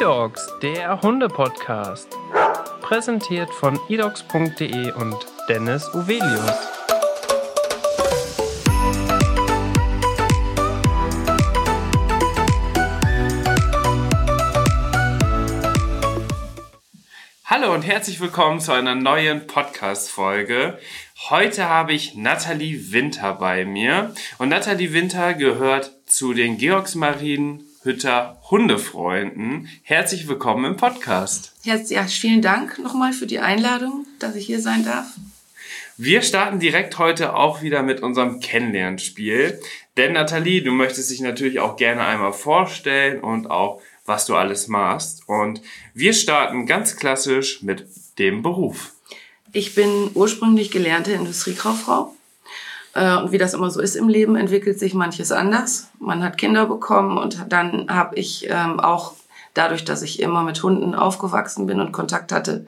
eDogs, der Hunde-Podcast. Präsentiert von edogs.de und Dennis Uvelius. Hallo und herzlich willkommen zu einer neuen Podcast-Folge. Heute habe ich Nathalie Winter bei mir. Und Nathalie Winter gehört zu den Georgsmarien Hütter Hundefreunden. Herzlich willkommen im Podcast. Ja, vielen Dank nochmal für die Einladung, dass ich hier sein darf. Wir starten direkt heute auch wieder mit unserem Kennenlernspiel. Denn Nathalie, du möchtest dich natürlich auch gerne einmal vorstellen und auch, was du alles machst. Und wir starten ganz klassisch mit dem Beruf. Ich bin ursprünglich gelernte Industriekauffrau. Äh, und wie das immer so ist im Leben, entwickelt sich manches anders. Man hat Kinder bekommen und dann habe ich ähm, auch dadurch, dass ich immer mit Hunden aufgewachsen bin und Kontakt hatte,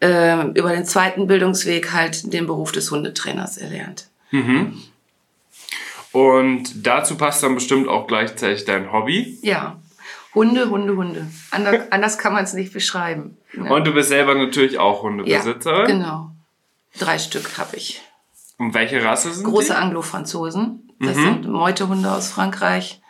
ähm, über den zweiten Bildungsweg halt den Beruf des Hundetrainers erlernt. Mhm. Und dazu passt dann bestimmt auch gleichzeitig dein Hobby. Ja. Hunde, Hunde, Hunde. Anders, anders kann man es nicht beschreiben. Ja. Und du bist selber natürlich auch Hundebesitzer. Ja, genau. Drei Stück habe ich. Und welche Rasse sind Große Anglo-Franzosen. Das mhm. sind Meutehunde aus Frankreich,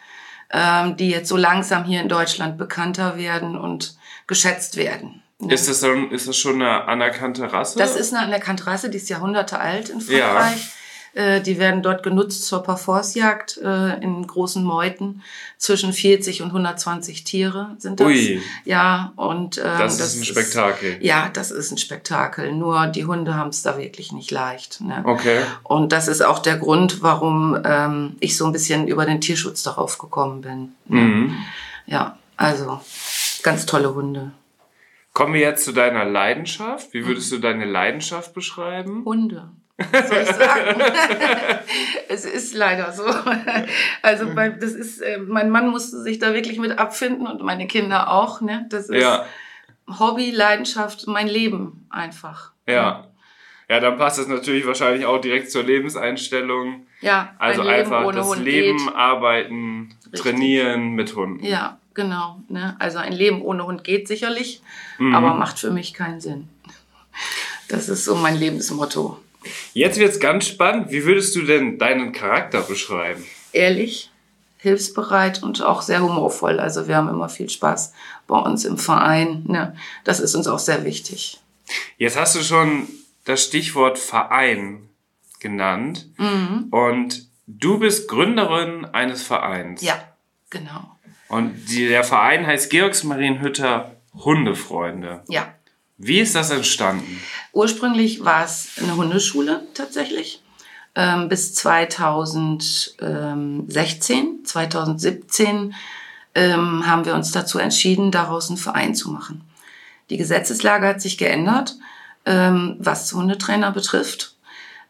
ähm, die jetzt so langsam hier in Deutschland bekannter werden und geschätzt werden. Ja. Ist, das dann, ist das schon eine anerkannte Rasse? Das ist eine anerkannte Rasse, die ist Jahrhunderte alt in Frankreich. Ja. Äh, die werden dort genutzt zur Parforcejagd äh, in großen Meuten. Zwischen 40 und 120 Tiere sind das. Ui. Ja, und ähm, das, das ist ein Spektakel. Ist, ja, das ist ein Spektakel. Nur die Hunde haben es da wirklich nicht leicht. Ne? Okay. Und das ist auch der Grund, warum ähm, ich so ein bisschen über den Tierschutz darauf gekommen bin. Ne? Mhm. Ja, also ganz tolle Hunde. Kommen wir jetzt zu deiner Leidenschaft. Wie würdest du deine Leidenschaft beschreiben? Hunde. Was soll ich sagen? es ist leider so. Also mhm. das ist, äh, mein Mann musste sich da wirklich mit abfinden und meine Kinder auch. Ne? Das ist ja. Hobby, Leidenschaft, mein Leben einfach. Ja. Ja, dann passt es natürlich wahrscheinlich auch direkt zur Lebenseinstellung. Ja, also einfach das Hund Leben, geht. Arbeiten, Richtig. Trainieren mit Hunden. Ja, genau. Ne? Also ein Leben ohne Hund geht sicherlich, mhm. aber macht für mich keinen Sinn. Das ist so mein Lebensmotto. Jetzt wird's ganz spannend. Wie würdest du denn deinen Charakter beschreiben? Ehrlich, hilfsbereit und auch sehr humorvoll. Also wir haben immer viel Spaß bei uns im Verein. Ne? Das ist uns auch sehr wichtig. Jetzt hast du schon das Stichwort Verein genannt. Mhm. Und du bist Gründerin eines Vereins. Ja, genau. Und die, der Verein heißt Georgsmarienhütter Hundefreunde. Ja. Wie ist das entstanden? Ursprünglich war es eine Hundeschule tatsächlich. Ähm, bis 2016, 2017 ähm, haben wir uns dazu entschieden, daraus einen Verein zu machen. Die Gesetzeslage hat sich geändert, ähm, was Hundetrainer betrifft.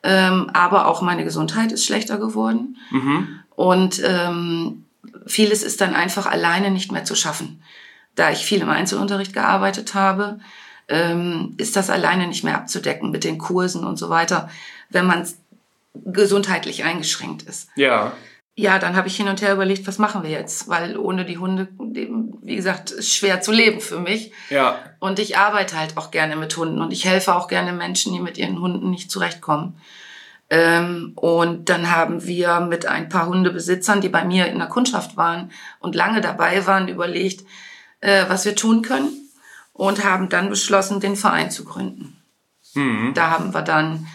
Ähm, aber auch meine Gesundheit ist schlechter geworden. Mhm. Und ähm, vieles ist dann einfach alleine nicht mehr zu schaffen. Da ich viel im Einzelunterricht gearbeitet habe, ähm, ist das alleine nicht mehr abzudecken mit den Kursen und so weiter, wenn man gesundheitlich eingeschränkt ist. Ja. Ja, dann habe ich hin und her überlegt, was machen wir jetzt? Weil ohne die Hunde, wie gesagt, ist schwer zu leben für mich. Ja. Und ich arbeite halt auch gerne mit Hunden und ich helfe auch gerne Menschen, die mit ihren Hunden nicht zurechtkommen. Ähm, und dann haben wir mit ein paar Hundebesitzern, die bei mir in der Kundschaft waren und lange dabei waren, überlegt, äh, was wir tun können und haben dann beschlossen, den Verein zu gründen. Mhm. Da haben wir dann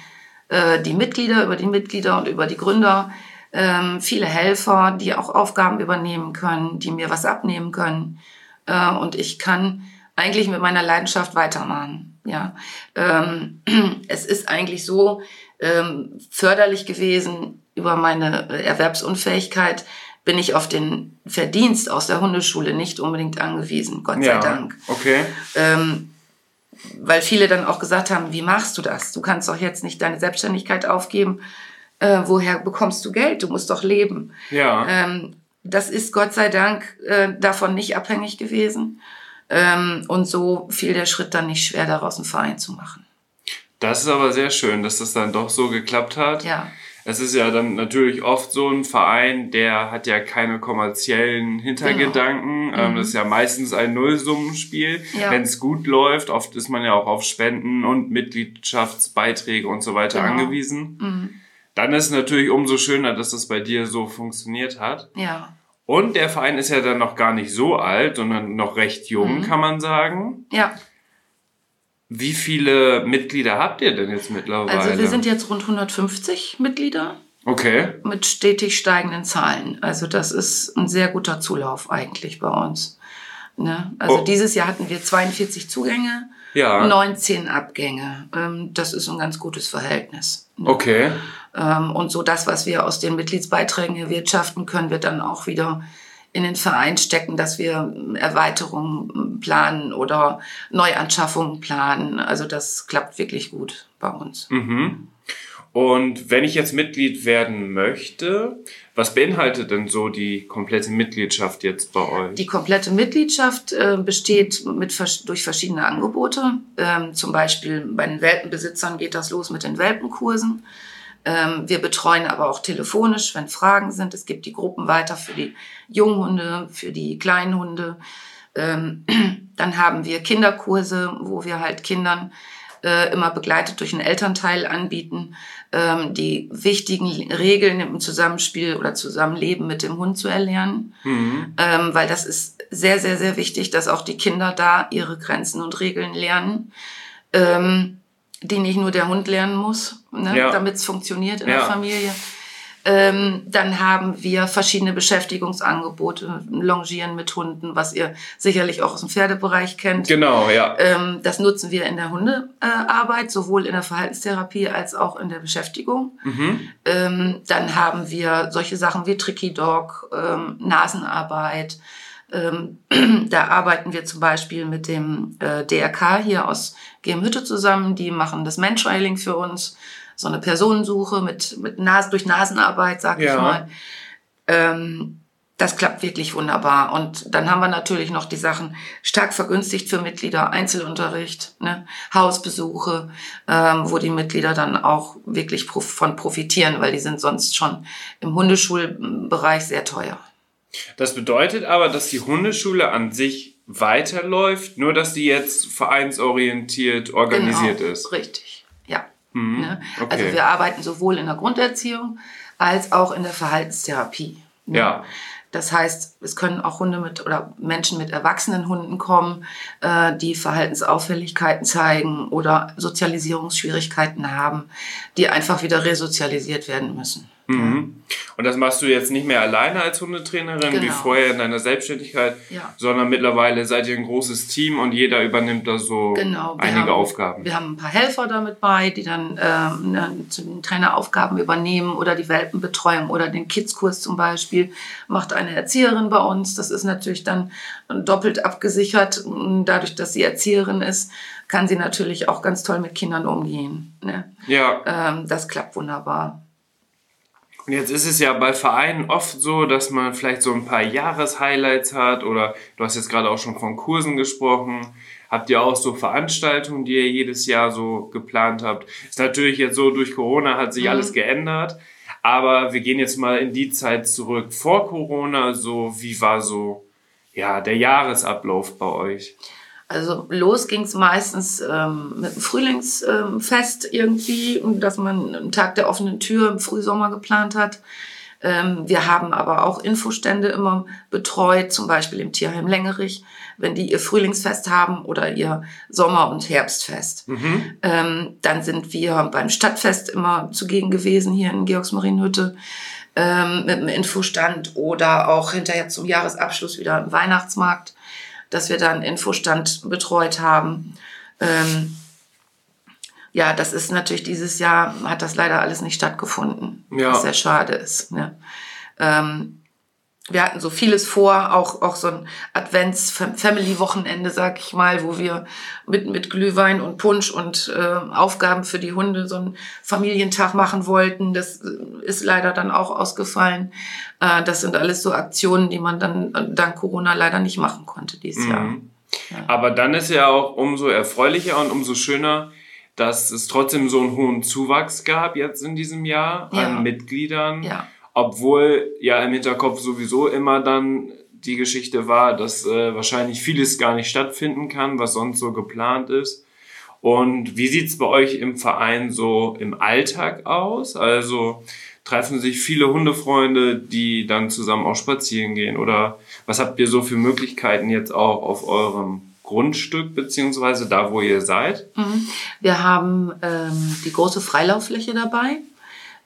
äh, die Mitglieder, über die Mitglieder und über die Gründer, ähm, viele Helfer, die auch Aufgaben übernehmen können, die mir was abnehmen können. Äh, und ich kann eigentlich mit meiner Leidenschaft weitermachen. Ja, ähm, es ist eigentlich so ähm, förderlich gewesen über meine Erwerbsunfähigkeit, bin ich auf den Verdienst aus der Hundeschule nicht unbedingt angewiesen, Gott ja, sei Dank. Okay. Ähm, weil viele dann auch gesagt haben, wie machst du das? Du kannst doch jetzt nicht deine Selbstständigkeit aufgeben. Äh, woher bekommst du Geld? Du musst doch leben. Ja. Ähm, das ist Gott sei Dank äh, davon nicht abhängig gewesen. Ähm, und so fiel der Schritt dann nicht schwer, daraus einen Verein zu machen. Das ist aber sehr schön, dass das dann doch so geklappt hat. Ja. Es ist ja dann natürlich oft so ein Verein, der hat ja keine kommerziellen Hintergedanken. Genau. Ähm, das ist ja meistens ein Nullsummenspiel. Ja. Wenn es gut läuft, oft ist man ja auch auf Spenden und Mitgliedschaftsbeiträge und so weiter genau. angewiesen. Mhm. Dann ist es natürlich umso schöner, dass das bei dir so funktioniert hat. Ja. Und der Verein ist ja dann noch gar nicht so alt, sondern noch recht jung, mhm. kann man sagen. Ja. Wie viele Mitglieder habt ihr denn jetzt mittlerweile? Also wir sind jetzt rund 150 Mitglieder. Okay. Mit stetig steigenden Zahlen. Also das ist ein sehr guter Zulauf eigentlich bei uns. Ne? Also oh. dieses Jahr hatten wir 42 Zugänge, ja. 19 Abgänge. Ähm, das ist ein ganz gutes Verhältnis. Ne? Okay. Ähm, und so das, was wir aus den Mitgliedsbeiträgen erwirtschaften, können wir dann auch wieder in den Verein stecken, dass wir Erweiterungen planen oder Neuanschaffungen planen. Also das klappt wirklich gut bei uns. Mhm. Und wenn ich jetzt Mitglied werden möchte, was beinhaltet denn so die komplette Mitgliedschaft jetzt bei euch? Die komplette Mitgliedschaft äh, besteht mit, durch verschiedene Angebote. Ähm, zum Beispiel bei den Welpenbesitzern geht das los mit den Welpenkursen. Ähm, wir betreuen aber auch telefonisch, wenn Fragen sind. Es gibt die Gruppen weiter für die Junghunde, für die Kleinhunde. Ähm, dann haben wir Kinderkurse, wo wir halt Kindern äh, immer begleitet durch einen Elternteil anbieten, ähm, die wichtigen Regeln im Zusammenspiel oder Zusammenleben mit dem Hund zu erlernen. Mhm. Weil das ist sehr, sehr, sehr wichtig, dass auch die Kinder da ihre Grenzen und Regeln lernen. Die nicht nur der Hund lernen muss, ne, ja. damit es funktioniert in ja. der Familie. Ähm, dann haben wir verschiedene Beschäftigungsangebote, Longieren mit Hunden, was ihr sicherlich auch aus dem Pferdebereich kennt. Genau, ja. Ähm, das nutzen wir in der Hundearbeit, sowohl in der Verhaltenstherapie als auch in der Beschäftigung. Mhm. Ähm, dann haben wir solche Sachen wie Tricky Dog, ähm, Nasenarbeit, da arbeiten wir zum Beispiel mit dem äh, DRK hier aus GM zusammen. Die machen das Mantrailing für uns. So eine Personensuche mit, mit Nas durch Nasenarbeit, sag ja. ich mal. Ähm, das klappt wirklich wunderbar. Und dann haben wir natürlich noch die Sachen stark vergünstigt für Mitglieder, Einzelunterricht, ne? Hausbesuche, ähm, wo die Mitglieder dann auch wirklich von profitieren, weil die sind sonst schon im Hundeschulbereich sehr teuer. Das bedeutet aber, dass die Hundeschule an sich weiterläuft, nur dass die jetzt vereinsorientiert organisiert genau, ist. Richtig, ja. Mhm, ne? okay. Also wir arbeiten sowohl in der Grunderziehung als auch in der Verhaltenstherapie. Ne? Ja. Das heißt, es können auch Hunde mit oder Menschen mit erwachsenen Hunden kommen, äh, die Verhaltensauffälligkeiten zeigen oder Sozialisierungsschwierigkeiten haben, die einfach wieder resozialisiert werden müssen. Mhm. Und das machst du jetzt nicht mehr alleine als Hundetrainerin genau. wie vorher in deiner Selbstständigkeit, ja. sondern mittlerweile seid ihr ein großes Team und jeder übernimmt da so genau. einige haben, Aufgaben. Wir haben ein paar Helfer damit bei, die dann äh, zu den Traineraufgaben übernehmen oder die Welpenbetreuung oder den Kidskurs zum Beispiel macht eine Erzieherin bei uns. Das ist natürlich dann doppelt abgesichert. Dadurch, dass sie Erzieherin ist, kann sie natürlich auch ganz toll mit Kindern umgehen. Ne? Ja. Ähm, das klappt wunderbar. Und jetzt ist es ja bei Vereinen oft so, dass man vielleicht so ein paar Jahreshighlights hat oder du hast jetzt gerade auch schon von Kursen gesprochen. Habt ihr auch so Veranstaltungen, die ihr jedes Jahr so geplant habt? Ist natürlich jetzt so, durch Corona hat sich mhm. alles geändert. Aber wir gehen jetzt mal in die Zeit zurück vor Corona. So, wie war so, ja, der Jahresablauf bei euch? Also los ging es meistens ähm, mit dem Frühlingsfest ähm, irgendwie, dass man einen Tag der offenen Tür im Frühsommer geplant hat. Ähm, wir haben aber auch Infostände immer betreut, zum Beispiel im Tierheim Längerich, wenn die ihr Frühlingsfest haben oder ihr Sommer- und Herbstfest. Mhm. Ähm, dann sind wir beim Stadtfest immer zugegen gewesen hier in Georgsmarienhütte ähm, mit einem Infostand oder auch hinterher zum Jahresabschluss wieder im Weihnachtsmarkt dass wir da einen Infostand betreut haben. Ähm, ja, das ist natürlich dieses Jahr, hat das leider alles nicht stattgefunden, ja. was sehr schade ist. Ne? Ähm, wir hatten so vieles vor, auch, auch so ein Advents-Family-Wochenende, sag ich mal, wo wir mit, mit Glühwein und Punsch und äh, Aufgaben für die Hunde so einen Familientag machen wollten. Das äh, ist leider dann auch ausgefallen. Äh, das sind alles so Aktionen, die man dann äh, dank Corona leider nicht machen konnte dieses mhm. Jahr. Ja. Aber dann ist ja auch umso erfreulicher und umso schöner, dass es trotzdem so einen hohen Zuwachs gab jetzt in diesem Jahr Ja. an Mitgliedern. Ja. Obwohl ja im Hinterkopf sowieso immer dann die Geschichte war, dass äh, wahrscheinlich vieles gar nicht stattfinden kann, was sonst so geplant ist. Und wie sieht's bei euch im Verein so im Alltag aus? Also treffen sich viele Hundefreunde, die dann zusammen auch spazieren gehen? Oder was habt ihr so für Möglichkeiten jetzt auch auf eurem Grundstück, beziehungsweise da, wo ihr seid? Mhm. Wir haben ähm, die große Freilauffläche dabei,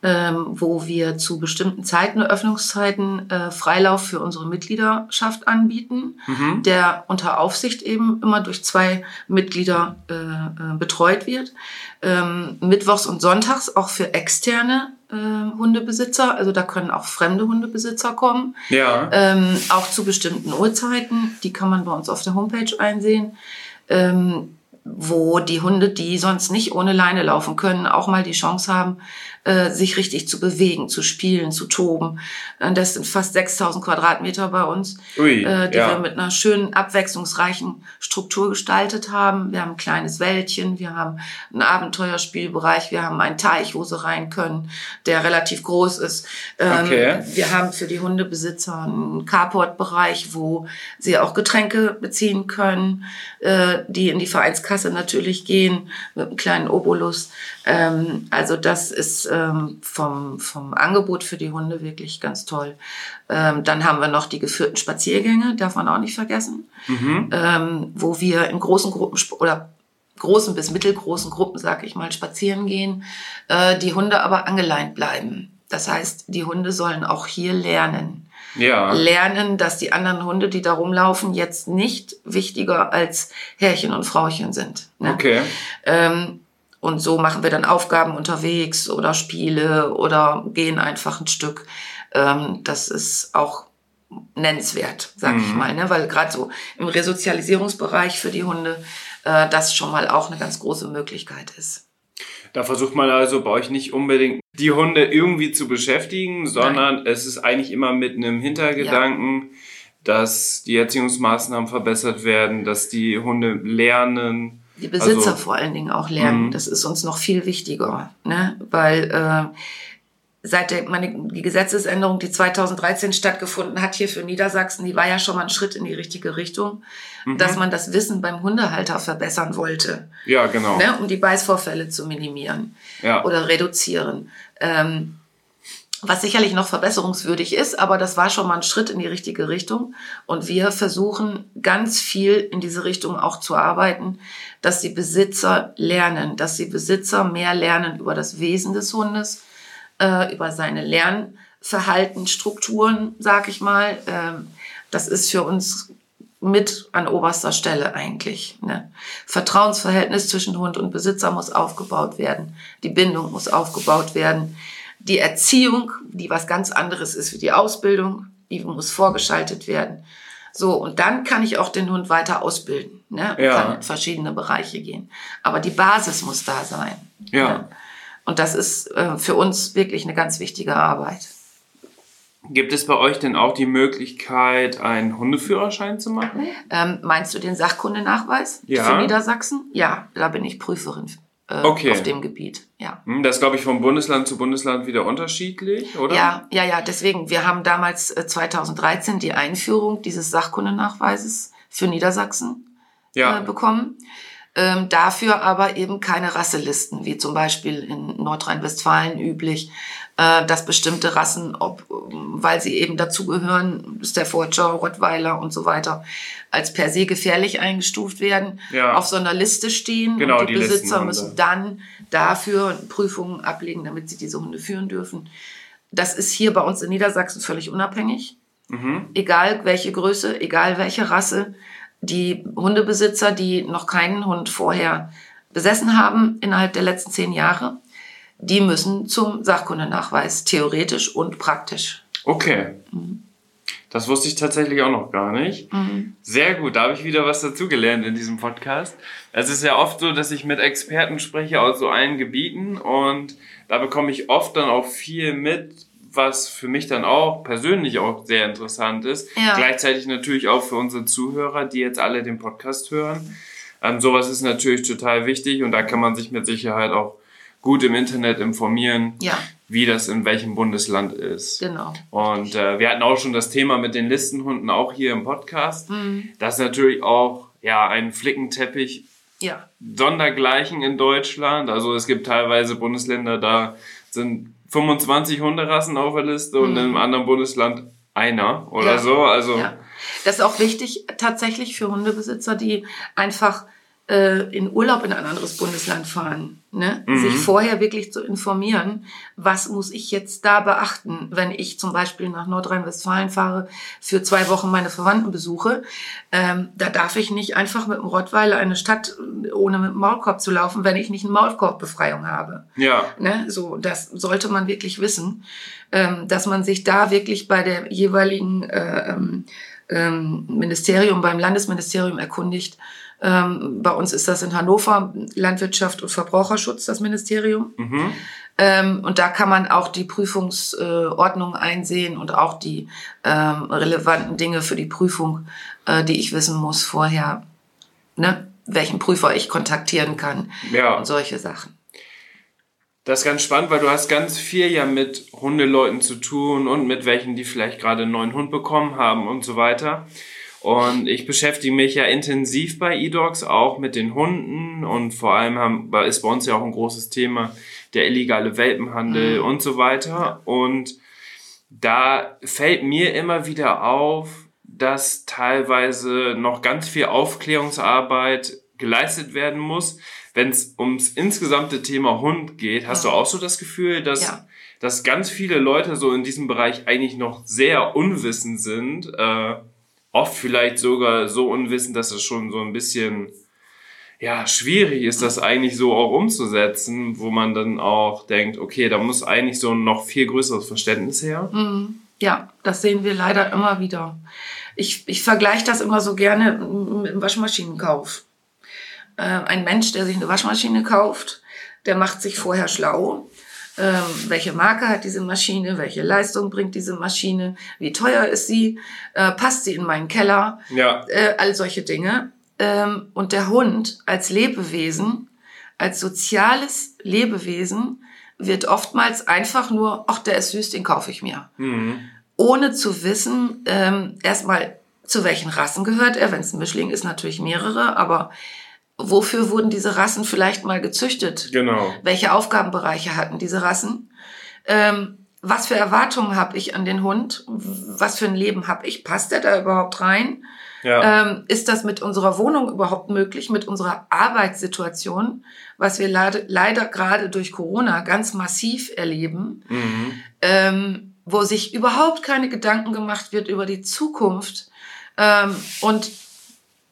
ähm, wo wir zu bestimmten Zeiten, Öffnungszeiten, äh, Freilauf für unsere Mitgliederschaft anbieten, Mhm. der unter Aufsicht eben immer durch zwei Mitglieder äh, äh, betreut wird. Ähm, mittwochs und sonntags auch für externe äh, Hundebesitzer, also da können auch fremde Hundebesitzer kommen. Ja. Ähm, auch zu bestimmten Uhrzeiten, die kann man bei uns auf der Homepage einsehen, ähm, wo die Hunde, die sonst nicht ohne Leine laufen können, auch mal die Chance haben, äh, sich richtig zu bewegen, zu spielen, zu toben. Äh, Das sind fast 6000 Quadratmeter bei uns, Ui, äh, die ja. wir mit einer schönen, abwechslungsreichen Struktur gestaltet haben. Wir haben ein kleines Wäldchen, wir haben einen Abenteuerspielbereich, wir haben einen Teich, wo sie rein können, der relativ groß ist. Ähm, Okay. Wir haben für die Hundebesitzer einen Carport-Bereich, wo sie auch Getränke beziehen können, äh, die in die Vereinskasse natürlich gehen, mit einem kleinen Obolus. Ähm, also das ist ähm, vom, vom Angebot für die Hunde wirklich ganz toll. Ähm, dann haben wir noch die geführten Spaziergänge, darf man auch nicht vergessen, Mhm. ähm, wo wir in großen Gruppen oder großen bis mittelgroßen Gruppen, sag ich mal, spazieren gehen, äh, die Hunde aber angeleint bleiben. Das heißt, die Hunde sollen auch hier lernen. Ja. Lernen, dass die anderen Hunde, die da rumlaufen, jetzt nicht wichtiger als Herrchen und Frauchen sind. Ne? Okay. Ähm, und so machen wir dann Aufgaben unterwegs oder Spiele oder gehen einfach ein Stück. Ähm, das ist auch nennenswert, sag ich Mhm. mal, ne? weil gerade so im Resozialisierungsbereich für die Hunde äh, das schon mal auch eine ganz große Möglichkeit ist. Da versucht man also bei euch nicht unbedingt die Hunde irgendwie zu beschäftigen, sondern es ist eigentlich immer mit einem Hintergedanken, dass die Erziehungsmaßnahmen verbessert werden, dass die Hunde lernen. Die Besitzer Also- vor allen Dingen auch lernen. Mhm. Das ist uns noch viel wichtiger, ne? weil äh, seit der, meine, die Gesetzesänderung, die 2013 stattgefunden hat hier für Niedersachsen, die war ja schon mal ein Schritt in die richtige Richtung, Mhm. dass man das Wissen beim Hundehalter verbessern wollte, Ja, genau. ne? um die Beißvorfälle zu minimieren Ja. oder reduzieren. Ähm, was sicherlich noch verbesserungswürdig ist, aber das war schon mal ein Schritt in die richtige Richtung. Und wir versuchen ganz viel in diese Richtung auch zu arbeiten, dass die Besitzer lernen, dass die Besitzer mehr lernen über das Wesen des Hundes, äh, über seine Lernverhaltensstrukturen, sag ich mal. Ähm, das ist für uns mit an oberster Stelle eigentlich. Ne? Vertrauensverhältnis zwischen Hund und Besitzer muss aufgebaut werden. Die Bindung muss aufgebaut werden. Die Erziehung, die was ganz anderes ist wie die Ausbildung, die muss vorgeschaltet werden. So, und dann kann ich auch den Hund weiter ausbilden. Ne? Ja. Kann in verschiedene Bereiche gehen. Aber die Basis muss da sein. Ja. Ne? Und das ist äh, für uns wirklich eine ganz wichtige Arbeit. Gibt es bei euch denn auch die Möglichkeit, einen Hundeführerschein zu machen? Ähm, meinst du den Sachkundenachweis Ja. für Niedersachsen? Ja, da bin ich Prüferin äh, Okay. auf dem Gebiet. Ja. Hm, Das ist, glaube ich, von Bundesland zu Bundesland wieder unterschiedlich, oder? Ja, ja, ja, deswegen, wir haben damals äh, 2013 die Einführung dieses Sachkundenachweises für Niedersachsen äh, Ja. bekommen. Ähm, dafür aber eben keine Rasselisten, wie zum Beispiel in Nordrhein-Westfalen üblich, äh, dass bestimmte Rassen, ob, weil sie eben dazugehören, Staffordshire, Rottweiler und so weiter, als per se gefährlich eingestuft werden, Ja. auf so einer Liste stehen Genau, und die, die Besitzer müssen dann dafür Prüfungen ablegen, damit sie diese Hunde führen dürfen. Das ist hier bei uns in Niedersachsen völlig unabhängig Mhm. egal welche Größe, egal welche Rasse, die Hundebesitzer, die noch keinen Hund vorher besessen haben innerhalb der letzten zehn Jahre, die müssen zum Sachkundenachweis, theoretisch und praktisch. Okay. Das wusste ich tatsächlich auch noch gar nicht. Sehr gut, da habe ich wieder was dazugelernt in diesem Podcast. Es ist ja oft so, dass ich mit Experten spreche aus so allen Gebieten und da bekomme ich oft dann auch viel mit, was für mich dann auch persönlich auch sehr interessant ist. Ja. Gleichzeitig natürlich auch für unsere Zuhörer, die jetzt alle den Podcast hören. Ähm, sowas ist natürlich total wichtig und da kann man sich mit Sicherheit auch gut im Internet informieren, Ja, wie das in welchem Bundesland ist. genau. Und äh, wir hatten auch schon das Thema mit den Listenhunden auch hier im Podcast. Mhm. Das ist natürlich auch ja ein Flickenteppich Ja, sondergleichen in Deutschland. Also es gibt teilweise Bundesländer, da sind 25 Hunderassen auf der Liste und in einem anderen Bundesland einer oder Mhm. Ja. so. Also ja. Das ist auch wichtig tatsächlich für Hundebesitzer, die einfach in Urlaub in ein anderes Bundesland fahren. Ne? Mhm. Sich vorher wirklich zu informieren, was muss ich jetzt da beachten, wenn ich zum Beispiel nach Nordrhein-Westfalen fahre, für zwei Wochen meine Verwandten besuche. Ähm, da darf ich nicht einfach mit dem Rottweiler eine Stadt äh, ohne mit dem Maulkorb zu laufen, wenn ich nicht eine Maulkorbbefreiung habe. ja, Ne? So, das sollte man wirklich wissen, ähm, dass man sich da wirklich bei der jeweiligen äh, ähm, ähm, Ministerium, beim Landesministerium erkundigt. Ähm, bei uns ist das in Hannover Landwirtschaft und Verbraucherschutz, das Ministerium. mhm. Ähm, und da kann man auch die Prüfungsordnung äh, einsehen und auch die ähm, relevanten Dinge für die Prüfung, äh, die ich wissen muss vorher, ne? welchen Prüfer ich kontaktieren kann ja. und solche Sachen. Das ist ganz spannend, weil du hast ganz viel ja mit Hundeleuten zu tun und mit welchen, die vielleicht gerade einen neuen Hund bekommen haben und so weiter. Und ich beschäftige mich ja intensiv bei eDogs auch mit den Hunden und vor allem haben, ist bei uns ja auch ein großes Thema der illegale Welpenhandel und so weiter. Und da fällt mir immer wieder auf, dass teilweise noch ganz viel Aufklärungsarbeit geleistet werden muss. Wenn es ums insgesamte Thema Hund geht, hast du auch so das Gefühl, dass, Ja. dass ganz viele Leute so in diesem Bereich eigentlich noch sehr unwissend sind. Äh, oft vielleicht sogar so unwissend, dass es schon so ein bisschen ja, schwierig ist, das eigentlich so auch umzusetzen, wo man dann auch denkt, okay, da muss eigentlich so ein noch viel größeres Verständnis her. Mhm. Ja, das sehen wir leider immer wieder. Ich, ich vergleiche das immer so gerne mit dem Waschmaschinenkauf. Äh, ein Mensch, der sich eine Waschmaschine kauft, der macht sich vorher schlau. Ähm, welche Marke hat diese Maschine? Welche Leistung bringt diese Maschine? Wie teuer ist sie? Äh, passt sie in meinen Keller? Ja, äh, all solche Dinge. Ähm, und der Hund als Lebewesen, als soziales Lebewesen, wird oftmals einfach nur, ach, der ist süß, den kaufe ich mir. mhm. Ohne zu wissen, ähm, erstmal, zu welchen Rassen gehört er. Wenn es ein Mischling ist, natürlich mehrere, aber wofür wurden diese Rassen vielleicht mal gezüchtet? genau. Welche Aufgabenbereiche hatten diese Rassen? Ähm, was für Erwartungen habe ich an den Hund? Was für ein Leben habe ich? Passt er da überhaupt rein? Ja, Ähm, ist das mit unserer Wohnung überhaupt möglich, mit unserer Arbeitssituation, was wir leider, leider gerade durch Corona ganz massiv erleben, mhm. ähm, wo sich überhaupt keine Gedanken gemacht wird über die Zukunft. Ähm, und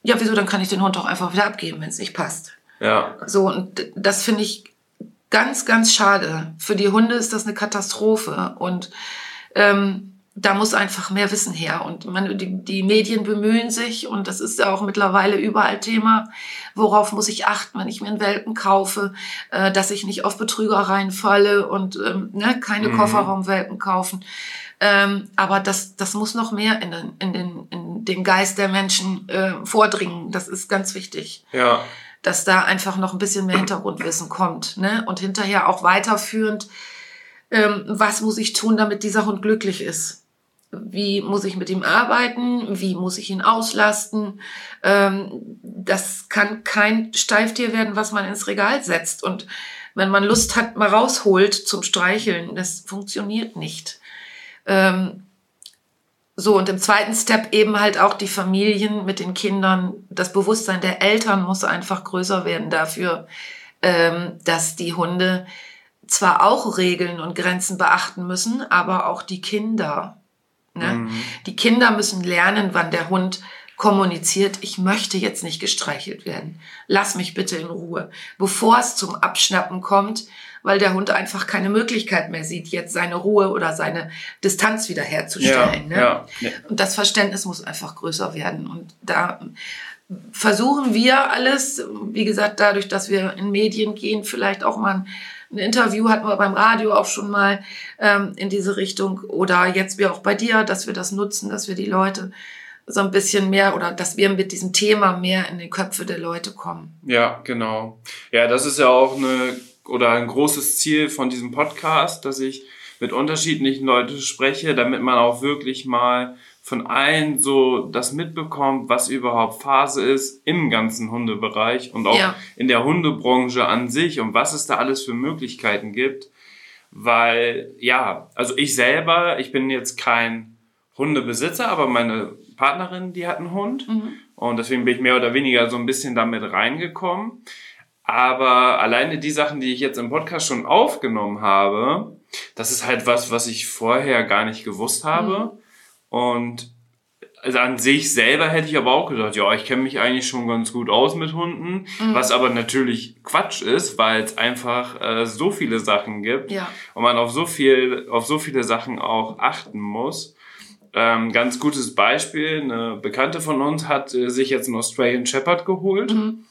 ja, wieso, dann kann ich den Hund doch einfach wieder abgeben, wenn es nicht passt. ja, So, und das finde ich ganz, ganz schade. Für die Hunde ist das eine Katastrophe. Und ähm, da muss einfach mehr Wissen her. Und man, die, die Medien bemühen sich, und das ist ja auch mittlerweile überall Thema, worauf muss ich achten, wenn ich mir einen Welpen kaufe, äh, dass ich nicht auf Betrügereien falle und ähm, ne, keine Mhm. Kofferraumwelpen kaufen. Ähm, aber das, das muss noch mehr in den, in den, in den Geist der Menschen äh, vordringen. Das ist ganz wichtig ja, dass da einfach noch ein bisschen mehr Hintergrundwissen kommt. Ne? Und hinterher auch weiterführend, ähm, was muss ich tun, damit dieser Hund glücklich ist? Wie muss ich mit ihm arbeiten? Wie muss ich ihn auslasten? Ähm, das kann kein Steiftier werden, was man ins Regal setzt. Und wenn man Lust hat, mal rausholt zum Streicheln, das funktioniert nicht. Ähm, so, und im zweiten Step eben halt auch die Familien mit den Kindern. Das Bewusstsein der Eltern muss einfach größer werden dafür, ähm, dass die Hunde zwar auch Regeln und Grenzen beachten müssen, aber auch die Kinder. Ne? Mhm. Die Kinder müssen lernen, wann der Hund kommuniziert, ich möchte jetzt nicht gestreichelt werden. Lass mich bitte in Ruhe. Bevor es zum Abschnappen kommt, weil der Hund einfach keine Möglichkeit mehr sieht, jetzt seine Ruhe oder seine Distanz ja, wiederherzustellen. ne? ja, ja. Und das Verständnis muss einfach größer werden. Und da versuchen wir alles, wie gesagt, dadurch, dass wir in Medien gehen, vielleicht auch mal ein, ein Interview hatten wir beim Radio auch schon mal ähm, in diese Richtung oder jetzt wie auch bei dir, dass wir das nutzen, dass wir die Leute so ein bisschen mehr oder dass wir mit diesem Thema mehr in die Köpfe der Leute kommen. Ja, genau. Ja, das ist ja auch eine oder ein großes Ziel von diesem Podcast, dass ich mit unterschiedlichen Leuten spreche, damit man auch wirklich mal von allen so das mitbekommt, was überhaupt Phase ist im ganzen Hundebereich und auch ja. in der Hundebranche an sich und was es da alles für Möglichkeiten gibt. Weil, ja, also ich selber, ich bin jetzt kein Hundebesitzer, aber meine Partnerin, die hat einen Hund. Mhm. Und deswegen bin ich mehr oder weniger so ein bisschen damit reingekommen. Aber alleine die Sachen, die ich jetzt im Podcast schon aufgenommen habe, das ist halt was, was ich vorher gar nicht gewusst habe. Mhm. Und also an sich selber hätte ich aber auch gedacht, ja, ich kenne mich eigentlich schon ganz gut aus mit Hunden, mhm. was aber natürlich Quatsch ist, weil es einfach äh, so viele Sachen gibt ja. und man auf so viel, auf so viele Sachen auch achten muss. Ähm, ganz gutes Beispiel, eine Bekannte von uns hat äh, sich jetzt einen Australian Shepherd geholt. Mhm.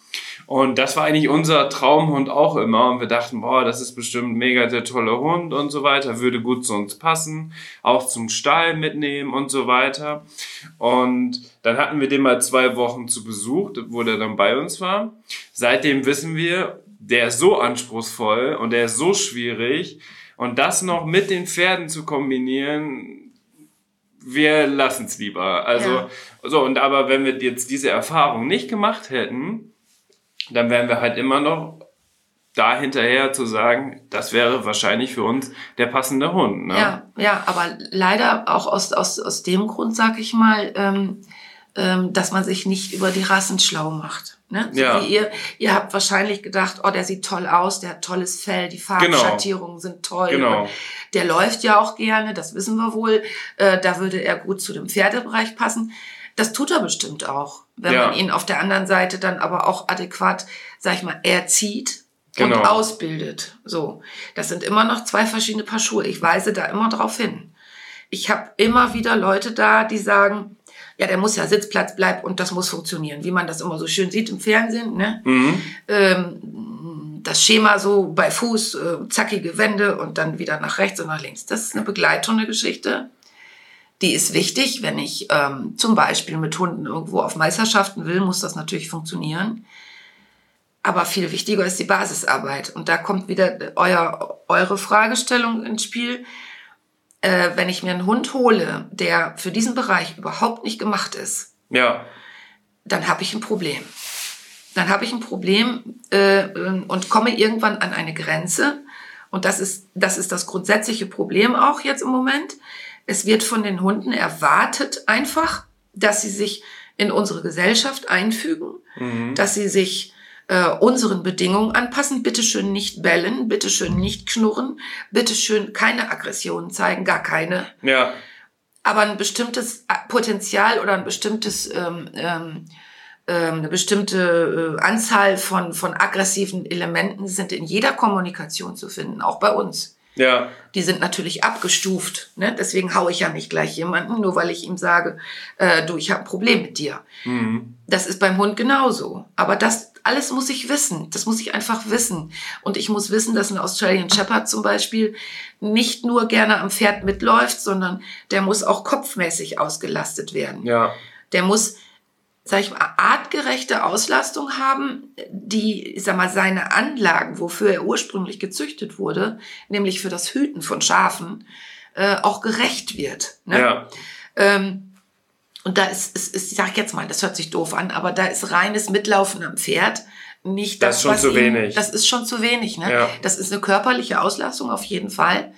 Und das war eigentlich unser Traumhund auch immer. Und wir dachten, boah, das ist bestimmt mega der tolle Hund und so weiter, würde gut zu uns passen, auch zum Stall mitnehmen und so weiter. Und dann hatten wir den mal zwei Wochen zu Besuch, wo der dann bei uns war. Seitdem wissen wir, der ist so anspruchsvoll und der ist so schwierig. Und das noch mit den Pferden zu kombinieren, wir lassen es lieber. Also, ja. so, und aber wenn wir jetzt diese Erfahrung nicht gemacht hätten, dann wären wir halt immer noch da hinterher zu sagen, das wäre wahrscheinlich für uns der passende Hund. Ne? Ja, ja, aber leider auch aus, aus, aus dem Grund, sag ich mal, ähm, ähm, dass man sich nicht über die Rassen schlau macht. Ne? So ja. wie ihr, ihr habt wahrscheinlich gedacht, oh, der sieht toll aus, der hat tolles Fell, die Farbschattierungen genau. sind toll. Genau. Der läuft ja auch gerne, das wissen wir wohl. Äh, da würde er gut zu dem Pferdebereich passen. Das tut er bestimmt auch, wenn ja. man ihn auf der anderen Seite dann aber auch adäquat, sag ich mal, erzieht genau. und ausbildet. So, das sind immer noch zwei verschiedene Paar Schuhe. Ich weise da immer drauf hin. Ich habe immer wieder Leute da, die sagen, ja, der muss ja Sitzplatz bleiben und das muss funktionieren, wie man das immer so schön sieht im Fernsehen. Ne? Mhm. Ähm, das Schema so bei Fuß, äh, zackige Wände und dann wieder nach rechts und nach links. Das ist eine Begleithundegeschichte. Die ist wichtig, wenn ich ähm, zum Beispiel mit Hunden irgendwo auf Meisterschaften will, muss das natürlich funktionieren. Aber viel wichtiger ist die Basisarbeit. Und da kommt wieder euer, eure Fragestellung ins Spiel. Äh, wenn ich mir einen Hund hole, der für diesen Bereich überhaupt nicht gemacht ist, ja. dann habe ich ein Problem. Dann habe ich ein Problem äh, und komme irgendwann an eine Grenze. Und das ist, das ist das grundsätzliche Problem auch jetzt im Moment. Es wird von den Hunden erwartet einfach, dass sie sich in unsere Gesellschaft einfügen, mhm. dass sie sich äh, unseren Bedingungen anpassen. Bitte schön nicht bellen, bitte schön nicht knurren, bitte schön keine Aggressionen zeigen, gar keine. Ja. Aber ein bestimmtes Potenzial oder ein bestimmtes ähm, ähm, ähm eine bestimmte äh, Anzahl von, von aggressiven Elementen sind in jeder Kommunikation zu finden, auch bei uns. Ja. Die sind natürlich abgestuft. Ne? Deswegen haue ich ja nicht gleich jemanden, nur weil ich ihm sage, äh, du, ich habe ein Problem mit dir. Mhm. Das ist beim Hund genauso. Aber das alles muss ich wissen. Das muss ich einfach wissen. Und ich muss wissen, dass ein Australian Shepherd zum Beispiel nicht nur gerne am Pferd mitläuft, sondern der muss auch kopfmäßig ausgelastet werden. Ja. Der muss sag ich mal, artgerechte Auslastung haben, die, ich sag mal, seine Anlagen, wofür er ursprünglich gezüchtet wurde, nämlich für das Hüten von Schafen, äh, auch gerecht wird. Ne? Ja. Ähm, und da ist, ist, ist, ich sag jetzt mal, das hört sich doof an, aber da ist reines Mitlaufen am Pferd nicht das, das ist schon zu ihm, wenig. Das ist schon zu wenig. Ne? Ja. Das ist eine körperliche Auslastung auf jeden Fall.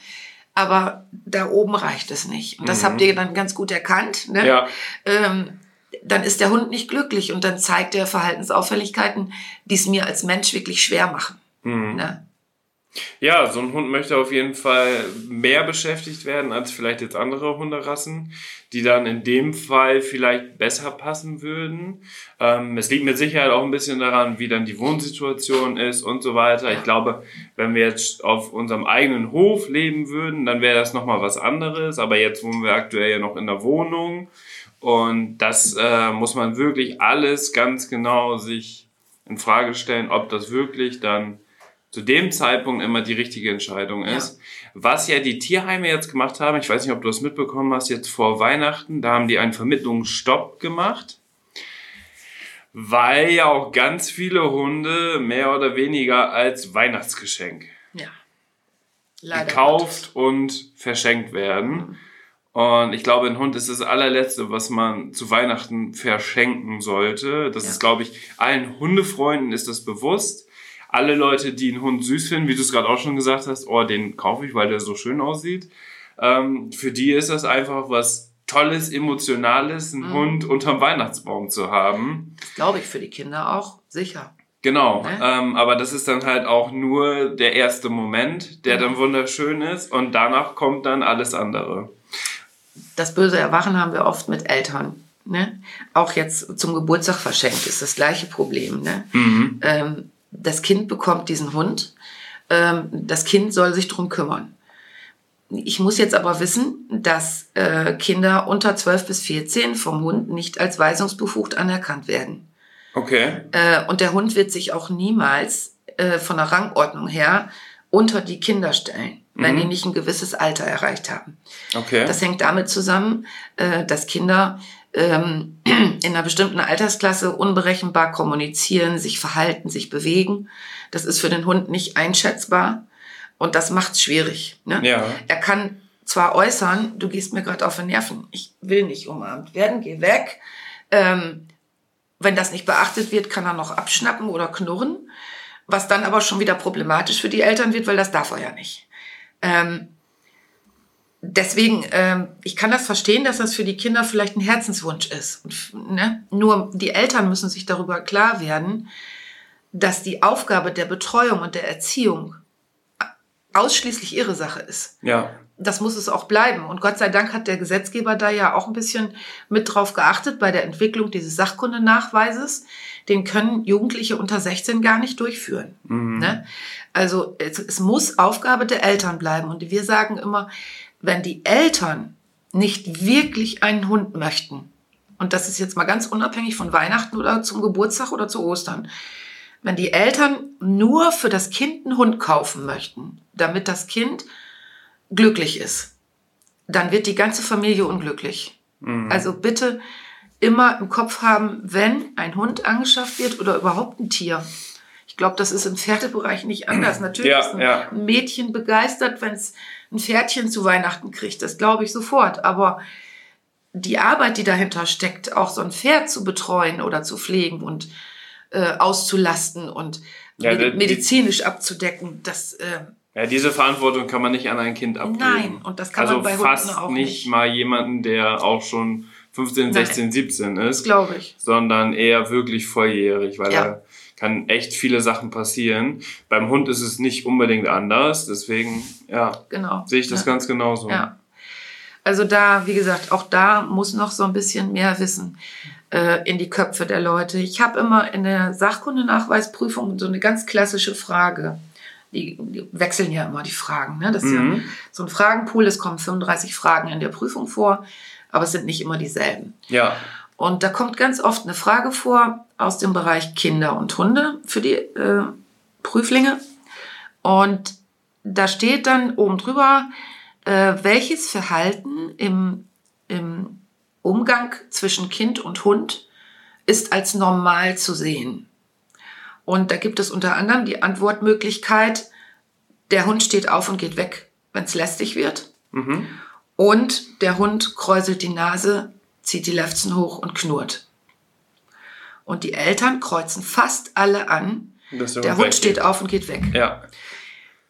Aber da oben reicht es nicht. Und das mhm. habt ihr dann ganz gut erkannt. Ne? Ja. Ähm, dann ist der Hund nicht glücklich und dann zeigt er Verhaltensauffälligkeiten, die es mir als Mensch wirklich schwer machen. Mhm. Ne? Ja, so ein Hund möchte auf jeden Fall mehr beschäftigt werden als vielleicht jetzt andere Hunderassen, die dann in dem Fall vielleicht besser passen würden. Ähm, es liegt mit Sicherheit auch ein bisschen daran, wie dann die Wohnsituation ist und so weiter. Ich glaube, wenn wir jetzt auf unserem eigenen Hof leben würden, dann wäre das nochmal was anderes. Aber jetzt wohnen wir aktuell ja noch in der Wohnung. Und das äh, muss man wirklich alles ganz genau sich in Frage stellen, ob das wirklich dann zu dem Zeitpunkt immer die richtige Entscheidung ist. Ja. Was ja die Tierheime jetzt gemacht haben, ich weiß nicht, ob du das mitbekommen hast, jetzt vor Weihnachten, da haben die einen Vermittlungsstopp gemacht, weil ja auch ganz viele Hunde mehr oder weniger als Weihnachtsgeschenk ja. gekauft und verschenkt werden. Mhm. Und ich glaube, ein Hund ist das allerletzte, was man zu Weihnachten verschenken sollte. Das ja. ist, glaube ich, allen Hundefreunden ist das bewusst. Alle Leute, die einen Hund süß finden, wie du es gerade auch schon gesagt hast, oh, den kaufe ich, weil der so schön aussieht. Ähm, für die ist das einfach was Tolles, Emotionales, einen mhm. Hund unterm Weihnachtsbaum zu haben. Das glaube ich für die Kinder auch, sicher. Genau, ne? ähm, aber das ist dann halt auch nur der erste Moment, der mhm. dann wunderschön ist und danach kommt dann alles andere das böse Erwachen haben wir oft mit Eltern. Ne? Auch jetzt zum Geburtstag verschenkt ist das gleiche Problem. Ne? Mhm. Ähm, das Kind bekommt diesen Hund. Ähm, das Kind soll sich drum kümmern. Ich muss jetzt aber wissen, dass äh, Kinder unter 12 bis 14 vom Hund nicht als weisungsbefugt anerkannt werden. Okay. Äh, und der Hund wird sich auch niemals äh, von der Rangordnung her unter die Kinder stellen wenn mhm. die nicht ein gewisses Alter erreicht haben. Okay. Das hängt damit zusammen, äh, dass Kinder ähm, in einer bestimmten Altersklasse unberechenbar kommunizieren, sich verhalten, sich bewegen. Das ist für den Hund nicht einschätzbar und das macht es schwierig. Ne? Ja. Er kann zwar äußern, du gehst mir gerade auf den Nerven, ich will nicht umarmt werden, geh weg. Ähm, wenn das nicht beachtet wird, kann er noch abschnappen oder knurren, was dann aber schon wieder problematisch für die Eltern wird, weil das darf er ja nicht. Ähm, deswegen, ähm, ich kann das verstehen, dass das für die Kinder vielleicht ein Herzenswunsch ist. Und, ne? Nur die Eltern müssen sich darüber klar werden, dass die Aufgabe der Betreuung und der Erziehung ausschließlich ihre Sache ist. Ja. Das muss es auch bleiben. Und Gott sei Dank hat der Gesetzgeber da ja auch ein bisschen mit drauf geachtet bei der Entwicklung dieses Sachkundenachweises. Den können Jugendliche unter 16 gar nicht durchführen. Mhm. Ne? Also es, es muss Aufgabe der Eltern bleiben. Und wir sagen immer, wenn die Eltern nicht wirklich einen Hund möchten, und das ist jetzt mal ganz unabhängig von Weihnachten oder zum Geburtstag oder zu Ostern, wenn die Eltern nur für das Kind einen Hund kaufen möchten, damit das Kind glücklich ist, dann wird die ganze Familie unglücklich. Mhm. Also bitte immer im Kopf haben, wenn ein Hund angeschafft wird oder überhaupt ein Tier, ich glaube, das ist im Pferdebereich nicht anders. Natürlich ja, ist ein ja. Mädchen begeistert, wenn es ein Pferdchen zu Weihnachten kriegt. Das glaube ich sofort. Aber die Arbeit, die dahinter steckt, auch so ein Pferd zu betreuen oder zu pflegen und äh, auszulasten und ja, med medizinisch abzudecken, das äh, ja, diese Verantwortung kann man nicht an ein Kind abgeben. Nein, und das kann also man bei fast Hunden auch nicht. nicht mal jemanden, der auch schon 15, 16, Nein. 17 ist. Glaube ich. Sondern eher wirklich volljährig, weil ja. er kann echt viele Sachen passieren. Beim Hund ist es nicht unbedingt anders, deswegen ja, genau. sehe ich das ja. ganz genauso. Ja. Also da, wie gesagt, auch da muss noch so ein bisschen mehr Wissen äh, in die Köpfe der Leute. Ich habe immer in der Sachkundenachweisprüfung so eine ganz klassische Frage. Die, die wechseln ja immer die Fragen. Ne? Das ist mhm. ja so ein Fragenpool, es kommen 35 Fragen in der Prüfung vor, aber es sind nicht immer dieselben. Ja. Und da kommt ganz oft eine Frage vor aus dem Bereich Kinder und Hunde für die äh, Prüflinge. Und da steht dann oben drüber, äh, welches Verhalten im, im Umgang zwischen Kind und Hund ist als normal zu sehen. Und da gibt es unter anderem die Antwortmöglichkeit, der Hund steht auf und geht weg, wenn es lästig wird. Mhm. Und der Hund kräuselt die Nase, zieht die Lefzen hoch und knurrt. Und die Eltern kreuzen fast alle an. Der Hund steht auf und geht weg. Ja.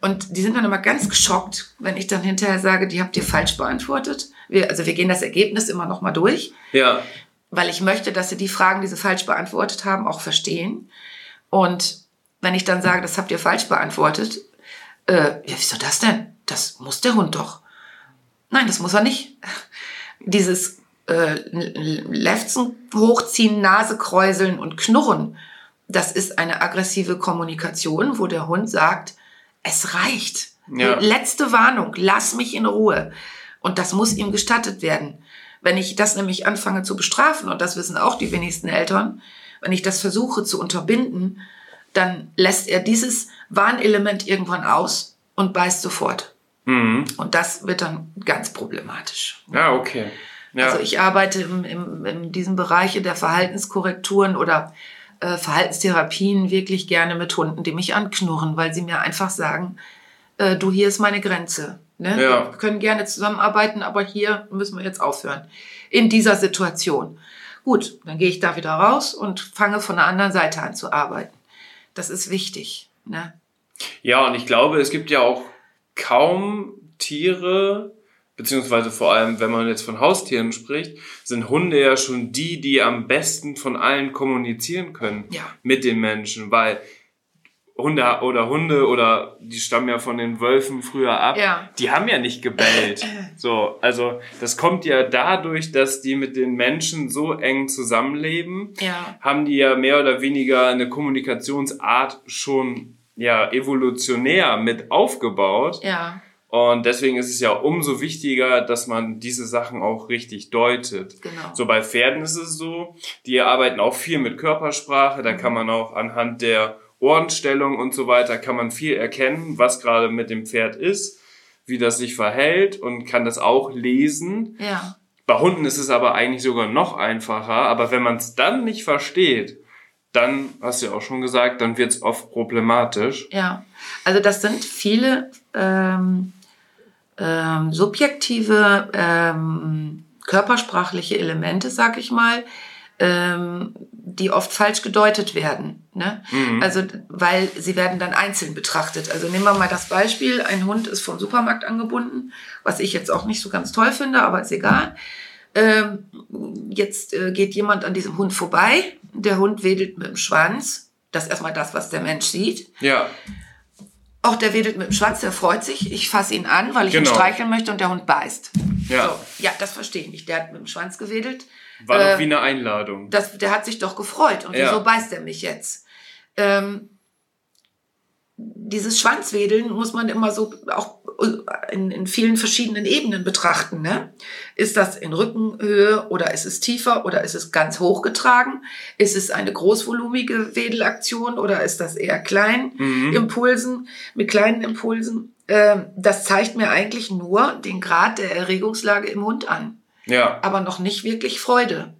Und die sind dann immer ganz geschockt, wenn ich dann hinterher sage, die habt ihr falsch beantwortet. Wir, also wir gehen das Ergebnis immer noch mal durch. Ja. Weil ich möchte, dass sie die Fragen, die sie falsch beantwortet haben, auch verstehen. Und wenn ich dann sage, das habt ihr falsch beantwortet, äh, ja, wieso das denn? Das muss der Hund doch. Nein, das muss er nicht. Dieses äh, Lefzen hochziehen, Nase kräuseln und knurren. Das ist eine aggressive Kommunikation, wo der Hund sagt, es reicht. Ja. Letzte Warnung, lass mich in Ruhe. Und das muss ihm gestattet werden. Wenn ich das nämlich anfange zu bestrafen, und das wissen auch die wenigsten Eltern, wenn ich das versuche zu unterbinden, dann lässt er dieses Warnelement irgendwann aus und beißt sofort. Mhm. Und das wird dann ganz problematisch. Ja, okay. Ja. Also ich arbeite im, im, in diesem Bereich der Verhaltenskorrekturen oder äh, Verhaltenstherapien wirklich gerne mit Hunden, die mich anknurren, weil sie mir einfach sagen, äh, du, hier ist meine Grenze. Ne? Ja. Wir können gerne zusammenarbeiten, aber hier müssen wir jetzt aufhören. In dieser Situation. Gut, dann gehe ich da wieder raus und fange von der anderen Seite an zu arbeiten. Das ist wichtig. Ne? Ja, und ich glaube, es gibt ja auch kaum Tiere, beziehungsweise vor allem, wenn man jetzt von Haustieren spricht, sind Hunde ja schon die, die am besten von allen kommunizieren können Ja. mit den Menschen, weil Hunde oder Hunde oder die stammen ja von den Wölfen früher ab, Ja. die haben ja nicht gebellt. So, also das kommt ja dadurch, dass die mit den Menschen so eng zusammenleben, Ja. haben die ja mehr oder weniger eine Kommunikationsart schon ja evolutionär mit aufgebaut. Ja, Und deswegen ist es ja umso wichtiger, dass man diese Sachen auch richtig deutet. genau. So bei Pferden ist es so, die arbeiten auch viel mit Körpersprache, da kann man auch anhand der Ohrenstellung und so weiter, kann man viel erkennen, was gerade mit dem Pferd ist, wie das sich verhält und kann das auch lesen. Ja, Bei Hunden ist es aber eigentlich sogar noch einfacher, aber wenn man es dann nicht versteht, dann, hast du ja auch schon gesagt, dann wird es oft problematisch. ja. Also das sind viele ähm, ähm, subjektive ähm, körpersprachliche Elemente, sag ich mal, ähm, die oft falsch gedeutet werden. Ne? Mhm. Also, weil sie werden dann einzeln betrachtet. Also nehmen wir mal das Beispiel, ein Hund ist vom Supermarkt angebunden, was ich jetzt auch nicht so ganz toll finde, aber ist egal. Ähm, jetzt äh, geht jemand an diesem Hund vorbei, der Hund wedelt mit dem Schwanz. Das ist erstmal das, was der Mensch sieht. Ja, Auch der wedelt mit dem Schwanz, der freut sich. Ich fasse ihn an, weil ich ihn Genau. streicheln möchte und der Hund beißt. ja. So, ja, das verstehe ich nicht. Der hat mit dem Schwanz gewedelt. War Äh, doch wie eine Einladung. Das, der hat sich doch gefreut. Und Ja. wieso beißt er mich jetzt? Ähm, dieses Schwanzwedeln muss man immer so auch in, in vielen verschiedenen Ebenen betrachten. Ne? Ist das in Rückenhöhe oder ist es tiefer oder ist es ganz hochgetragen? Ist es eine großvolumige Wedelaktion oder ist das eher klein? Mhm. Impulsen, mit kleinen Impulsen? Ähm, das zeigt mir eigentlich nur den Grad der Erregungslage im Hund an Ja, aber noch nicht wirklich Freude.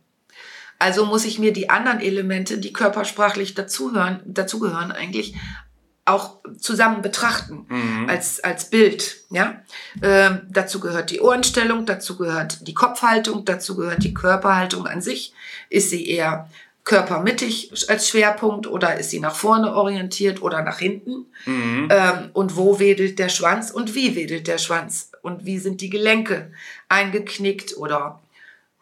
Also muss ich mir die anderen Elemente, die körpersprachlich dazugehören, dazugehören eigentlich auch zusammen betrachten Mhm. als, als Bild. Ja? Ähm, dazu gehört die Ohrenstellung, dazu gehört die Kopfhaltung, dazu gehört die Körperhaltung an sich. Ist sie eher körpermittig als Schwerpunkt oder ist sie nach vorne orientiert oder nach hinten? Mhm. Ähm, und wo wedelt der Schwanz und wie wedelt der Schwanz? Und wie sind die Gelenke eingeknickt oder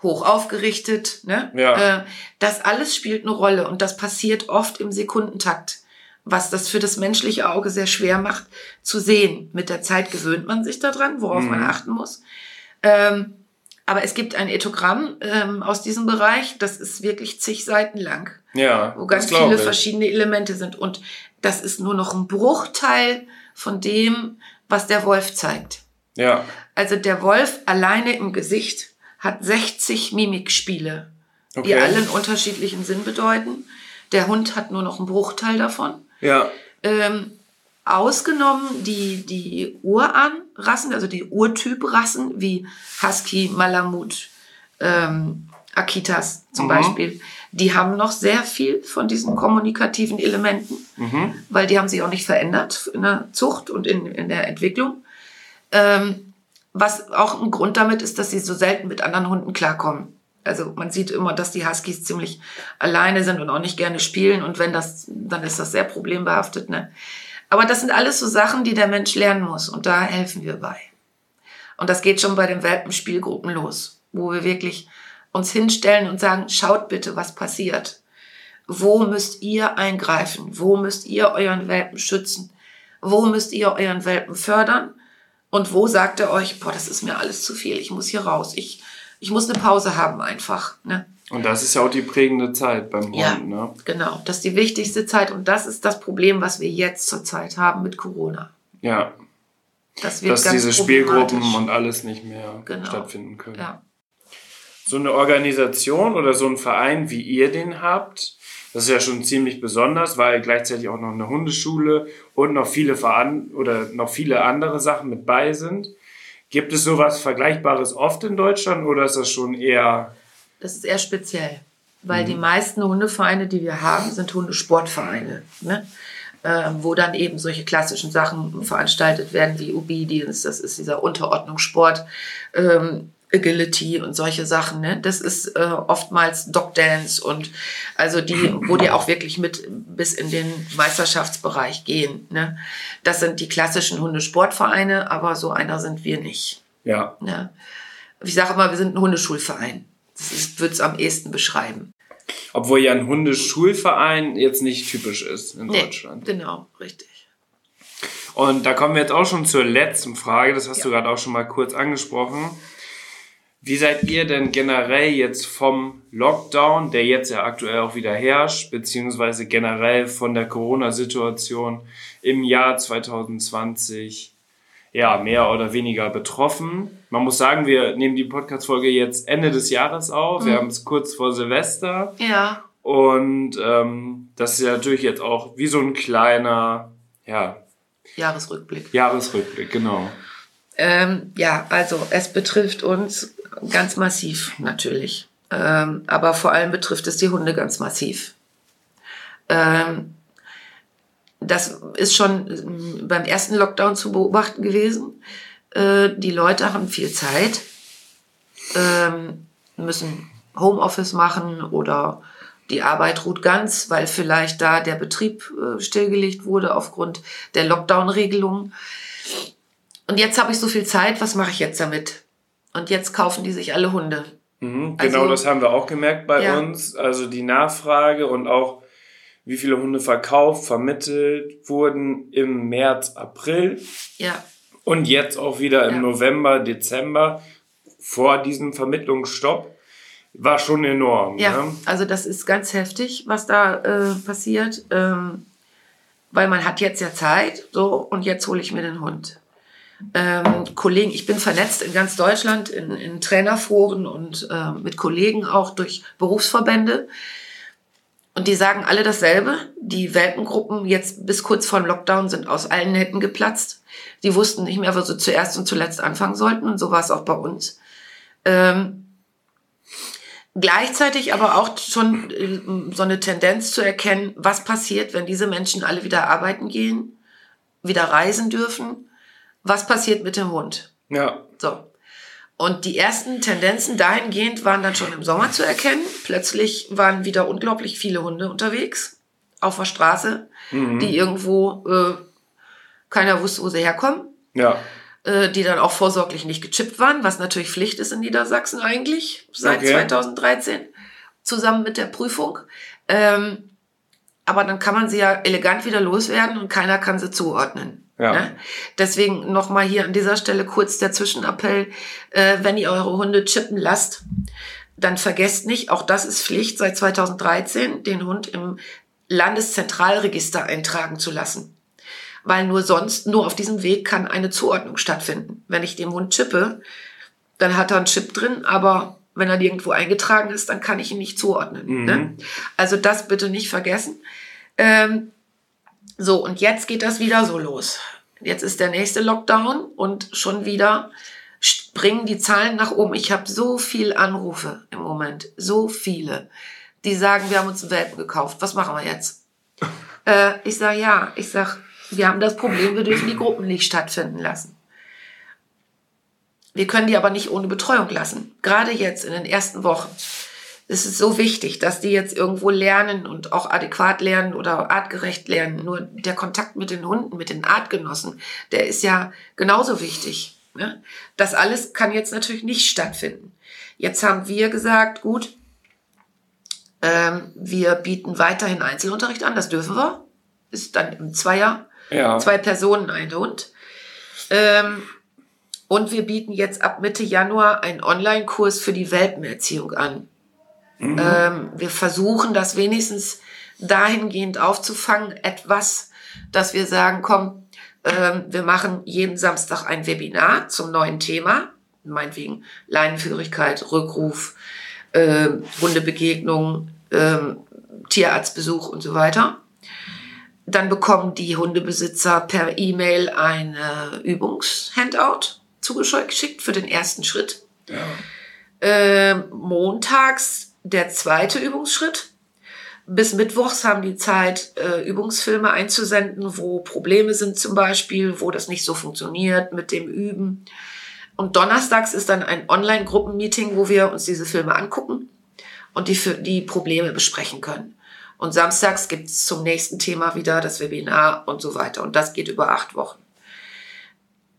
hoch aufgerichtet? Ne? Ja. Äh, das alles spielt eine Rolle und das passiert oft im Sekundentakt, was das für das menschliche Auge sehr schwer macht zu sehen. Mit der Zeit gewöhnt man sich daran, worauf man Mhm. achten muss. Ähm, aber es gibt ein Ethogramm ähm, aus diesem Bereich, das ist wirklich zig Seiten lang ja. wo ganz viele ich. verschiedene Elemente sind. Und das ist nur noch ein Bruchteil von dem, was der Wolf zeigt. Ja, Also der Wolf alleine im Gesicht hat 60 Mimikspiele, die okay. alle einen unterschiedlichen Sinn bedeuten. Der Hund hat nur noch einen Bruchteil davon. Ja, Ähm, ausgenommen die, die Uranrassen, also die Urtyprassen wie Husky, Malamut, ähm, Akitas zum Mhm. Beispiel, die haben noch sehr viel von diesen kommunikativen Elementen, mhm. weil die haben sich auch nicht verändert in der Zucht und in, in der Entwicklung. Ähm, was auch ein Grund damit ist, dass sie so selten mit anderen Hunden klarkommen. Also man sieht immer, dass die Huskies ziemlich alleine sind und auch nicht gerne spielen. Und wenn das, dann ist das sehr problembehaftet. Ne? Aber das sind alles so Sachen, die der Mensch lernen muss. Und da helfen wir bei. Und das geht schon bei den Welpenspielgruppen los, wo wir wirklich uns hinstellen und sagen, schaut bitte, was passiert. Wo müsst ihr eingreifen? Wo müsst ihr euren Welpen schützen? Wo müsst ihr euren Welpen fördern? Und wo sagt er euch, boah, das ist mir alles zu viel, ich muss hier raus, ich, ich muss eine Pause haben einfach. Ne? Und das ist ja auch die prägende Zeit beim Hund, Ja. ne? Genau, das ist die wichtigste Zeit und das ist das Problem, was wir jetzt zurzeit haben mit Corona. Ja, Das dass diese Spielgruppen und alles nicht mehr Genau. stattfinden können. ja. So eine Organisation oder so ein Verein, wie ihr den habt, Das ist ja schon ziemlich besonders, weil gleichzeitig auch noch eine Hundeschule und noch viele Veran oder noch viele andere Sachen mit bei sind. Gibt es sowas Vergleichbares oft in Deutschland oder ist das schon eher? Das ist eher speziell, weil mhm. die meisten Hundevereine, die wir haben, sind Hundesportvereine. Ne? äh, wo dann eben solche klassischen Sachen veranstaltet werden wie Obedience, das ist dieser Unterordnungssport, ähm, Agility und solche Sachen. Ne? Das ist äh, oftmals Dog Dance und also die, wo die auch wirklich mit bis in den Meisterschaftsbereich gehen. Ne? Das sind die klassischen Hundesportvereine, aber so einer sind wir nicht. Ja. Ne? Ich sage immer, wir sind ein Hundeschulverein. Das wird es am ehesten beschreiben. Obwohl ja ein Hundeschulverein jetzt nicht typisch ist in nee, Deutschland. Genau, richtig. Und da kommen wir jetzt auch schon zur letzten Frage, das hast ja. du gerade auch schon mal kurz angesprochen. Wie seid ihr denn generell jetzt vom Lockdown, der jetzt ja aktuell auch wieder herrscht, beziehungsweise generell von der Corona-Situation im Jahr 2020 ja, mehr oder weniger betroffen. Man muss sagen, wir nehmen die Podcast-Folge jetzt Ende des Jahres auf. Mhm. Wir haben es kurz vor Silvester. Ja. Und ähm, das ist ja natürlich jetzt auch wie so ein kleiner, ja. Jahresrückblick. Jahresrückblick, genau. Ähm, ja, also es betrifft uns ganz massiv natürlich. Ähm, aber vor allem betrifft es die Hunde ganz massiv. Ähm, das ist schon ähm, beim ersten Lockdown zu beobachten gewesen. Äh, die Leute haben viel Zeit, ähm, müssen Homeoffice machen oder die Arbeit ruht ganz, weil vielleicht da der Betrieb äh, stillgelegt wurde aufgrund der Lockdown-Regelungen. Und jetzt habe ich so viel Zeit, was mache ich jetzt damit? Und jetzt kaufen die sich alle Hunde. Mhm, genau, also, das haben wir auch gemerkt bei ja. uns. Also die Nachfrage und auch wie viele Hunde verkauft, vermittelt wurden im März, April. Ja. Und jetzt auch wieder im ja. November, Dezember vor diesem Vermittlungsstopp war schon enorm. Ja, ne? also das ist ganz heftig, was da äh, passiert, ähm, weil man hat jetzt ja Zeit, so und jetzt hole ich mir den Hund. Ähm, Kollegen, ich bin vernetzt in ganz Deutschland in, in Trainerforen und äh, mit Kollegen auch durch Berufsverbände. Und die sagen alle dasselbe. Die Welpengruppen jetzt bis kurz vor dem Lockdown sind aus allen Nähten geplatzt. Die wussten nicht mehr, wo sie zuerst und zuletzt anfangen sollten. Und so war es auch bei uns. Ähm, gleichzeitig aber auch schon äh, so eine Tendenz zu erkennen, was passiert, wenn diese Menschen alle wieder arbeiten gehen, wieder reisen dürfen. Was passiert mit dem Hund? Ja. So. Und die ersten Tendenzen dahingehend waren dann schon im Sommer zu erkennen. Plötzlich waren wieder unglaublich viele Hunde unterwegs auf der Straße, mhm. die irgendwo äh, keiner wusste, wo sie herkommen. Ja. Äh, die dann auch vorsorglich nicht gechippt waren, was natürlich Pflicht ist in Niedersachsen eigentlich seit okay. 2013, zusammen mit der Prüfung. Ähm, aber dann kann man sie ja elegant wieder loswerden und keiner kann sie zuordnen. Ja. Ne? Deswegen nochmal hier an dieser Stelle kurz der Zwischenappell, äh, wenn ihr eure Hunde chippen lasst, dann vergesst nicht, auch das ist Pflicht seit 2013, den Hund im Landeszentralregister eintragen zu lassen. Weil nur sonst, nur auf diesem Weg kann eine Zuordnung stattfinden. Wenn ich dem Hund chippe, dann hat er einen Chip drin, aber wenn er irgendwo eingetragen ist, dann kann ich ihn nicht zuordnen. Mhm. Ne? Also das bitte nicht vergessen. Ähm, so, und jetzt geht das wieder so los. Jetzt ist der nächste Lockdown und schon wieder springen die Zahlen nach oben. Ich habe so viele Anrufe im Moment, so viele, die sagen, wir haben uns einen Welpen gekauft. Was machen wir jetzt? Äh, ich sage ja, ich sage, wir haben das Problem, wir dürfen die Gruppen nicht stattfinden lassen. Wir können die aber nicht ohne Betreuung lassen. Gerade jetzt in den ersten Wochen es ist so wichtig, dass die jetzt irgendwo lernen und auch adäquat lernen oder artgerecht lernen. Nur der Kontakt mit den Hunden, mit den Artgenossen, der ist ja genauso wichtig. Ne? Das alles kann jetzt natürlich nicht stattfinden. Jetzt haben wir gesagt, gut, ähm, wir bieten weiterhin Einzelunterricht an, das dürfen wir. Ist dann im Zweier, ja. zwei Personen, ein Hund. Ähm, und wir bieten jetzt ab Mitte Januar einen Online-Kurs für die Welpenerziehung an. Mhm. Ähm, wir versuchen das wenigstens dahingehend aufzufangen, etwas, dass wir sagen, komm, ähm, wir machen jeden Samstag ein Webinar zum neuen Thema, meinetwegen Leinenführigkeit, Rückruf, äh, Hundebegegnung, äh, Tierarztbesuch und so weiter. Dann bekommen die Hundebesitzer per E-Mail ein Übungshandout zugeschickt für den ersten Schritt. Ja. Äh, montags der zweite Übungsschritt. Bis Mittwochs haben die Zeit, äh, Übungsfilme einzusenden, wo Probleme sind zum Beispiel, wo das nicht so funktioniert mit dem Üben. Und donnerstags ist dann ein Online-Gruppenmeeting, wo wir uns diese Filme angucken und die, die Probleme besprechen können. Und samstags gibt's zum nächsten Thema wieder das Webinar und so weiter. Und das geht über acht Wochen.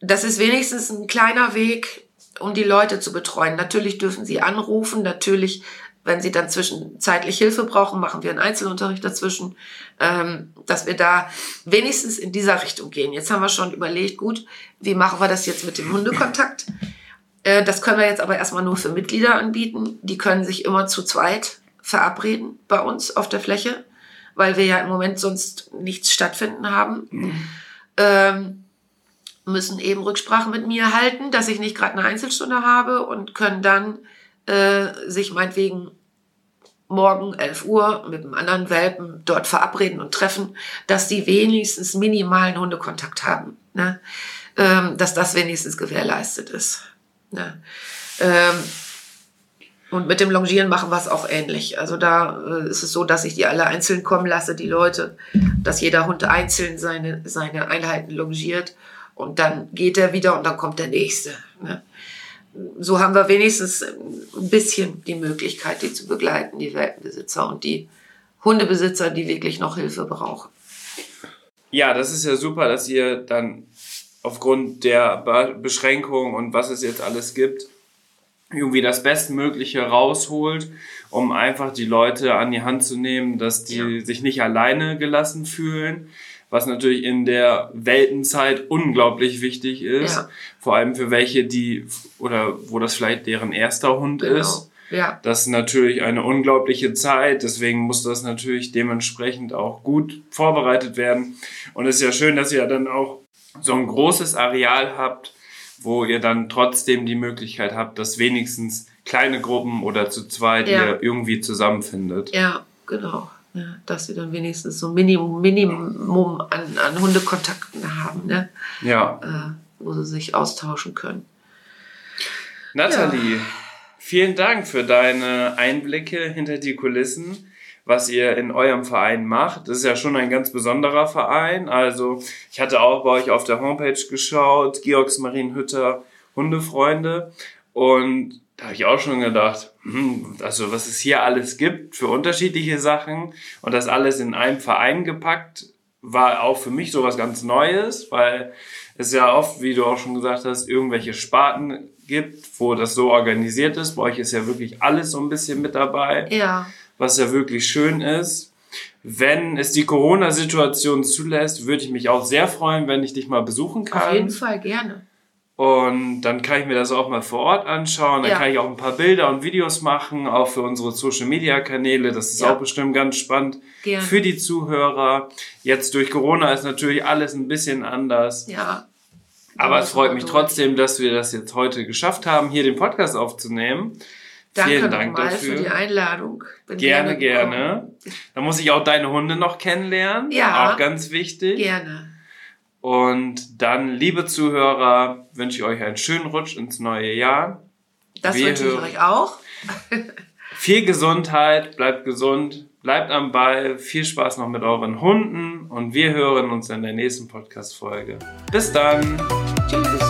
Das ist wenigstens ein kleiner Weg, um die Leute zu betreuen. Natürlich dürfen sie anrufen, natürlich, wenn sie dann zwischenzeitlich Hilfe brauchen, machen wir einen Einzelunterricht dazwischen, ähm, dass wir da wenigstens in dieser Richtung gehen. Jetzt haben wir schon überlegt, gut, wie machen wir das jetzt mit dem Hundekontakt? Äh, das können wir jetzt aber erstmal nur für Mitglieder anbieten. Die können sich immer zu zweit verabreden bei uns auf der Fläche, weil wir ja im Moment sonst nichts stattfinden haben. Ähm, müssen eben Rücksprache mit mir halten, dass ich nicht gerade eine Einzelstunde habe und können dann äh, sich meinetwegen morgen 11 Uhr mit einem anderen Welpen dort verabreden und treffen, dass die wenigstens minimalen Hundekontakt haben. Ne? Ähm, dass das wenigstens gewährleistet ist. Ne? Ähm, und mit dem Longieren machen wir es auch ähnlich. Also da äh, ist es so, dass ich die alle einzeln kommen lasse, die Leute, dass jeder Hund einzeln seine, seine Einheiten longiert und dann geht er wieder und dann kommt der nächste. Ne? So haben wir wenigstens ein bisschen die Möglichkeit, die zu begleiten, die Welpenbesitzer und die Hundebesitzer, die wirklich noch Hilfe brauchen. Ja, das ist ja super, dass ihr dann aufgrund der Beschränkungen und was es jetzt alles gibt, irgendwie das Bestmögliche rausholt, um einfach die Leute an die Hand zu nehmen, dass die ja. sich nicht alleine gelassen fühlen, was natürlich in der Weltenzeit unglaublich wichtig ist, ja. vor allem für welche, die oder wo das vielleicht deren erster Hund genau. ist. Ja. Das ist natürlich eine unglaubliche Zeit, deswegen muss das natürlich dementsprechend auch gut vorbereitet werden. Und es ist ja schön, dass ihr dann auch so ein großes Areal habt, wo ihr dann trotzdem die Möglichkeit habt, dass wenigstens kleine Gruppen oder zu zweit ja. ihr irgendwie zusammenfindet. Ja, genau. Ja, dass sie dann wenigstens so Minimum, Minimum an, an Hundekontakten haben, ne? Ja. Äh, wo sie sich austauschen können. Nathalie, ja. vielen Dank für deine Einblicke hinter die Kulissen was ihr in eurem Verein macht. Das ist ja schon ein ganz besonderer Verein. Also ich hatte auch bei euch auf der Homepage geschaut, Georgs Marienhütter Hundefreunde. Und da habe ich auch schon gedacht, hm, also was es hier alles gibt für unterschiedliche Sachen und das alles in einem Verein gepackt, war auch für mich sowas ganz Neues, weil es ja oft, wie du auch schon gesagt hast, irgendwelche Sparten gibt, wo das so organisiert ist. Bei euch ist ja wirklich alles so ein bisschen mit dabei. Ja was ja wirklich schön ist. Wenn es die Corona-Situation zulässt, würde ich mich auch sehr freuen, wenn ich dich mal besuchen kann. Auf jeden Fall, gerne. Und dann kann ich mir das auch mal vor Ort anschauen. Dann ja. kann ich auch ein paar Bilder und Videos machen, auch für unsere Social-Media-Kanäle. Das ist ja. auch bestimmt ganz spannend gerne. für die Zuhörer. Jetzt durch Corona ist natürlich alles ein bisschen anders. Ja. Aber es freut mich trotzdem, dass wir das jetzt heute geschafft haben, hier den Podcast aufzunehmen. Danke Vielen Dank dafür. für die Einladung. Bin gerne, gerne. gerne. Dann muss ich auch deine Hunde noch kennenlernen. Ja. Auch ganz wichtig. Gerne. Und dann, liebe Zuhörer, wünsche ich euch einen schönen Rutsch ins neue Jahr. Das Wir wünsche ich euch auch. viel Gesundheit, bleibt gesund, bleibt am Ball, viel Spaß noch mit euren Hunden und wir hören uns in der nächsten Podcast-Folge. Bis dann. Tschüss.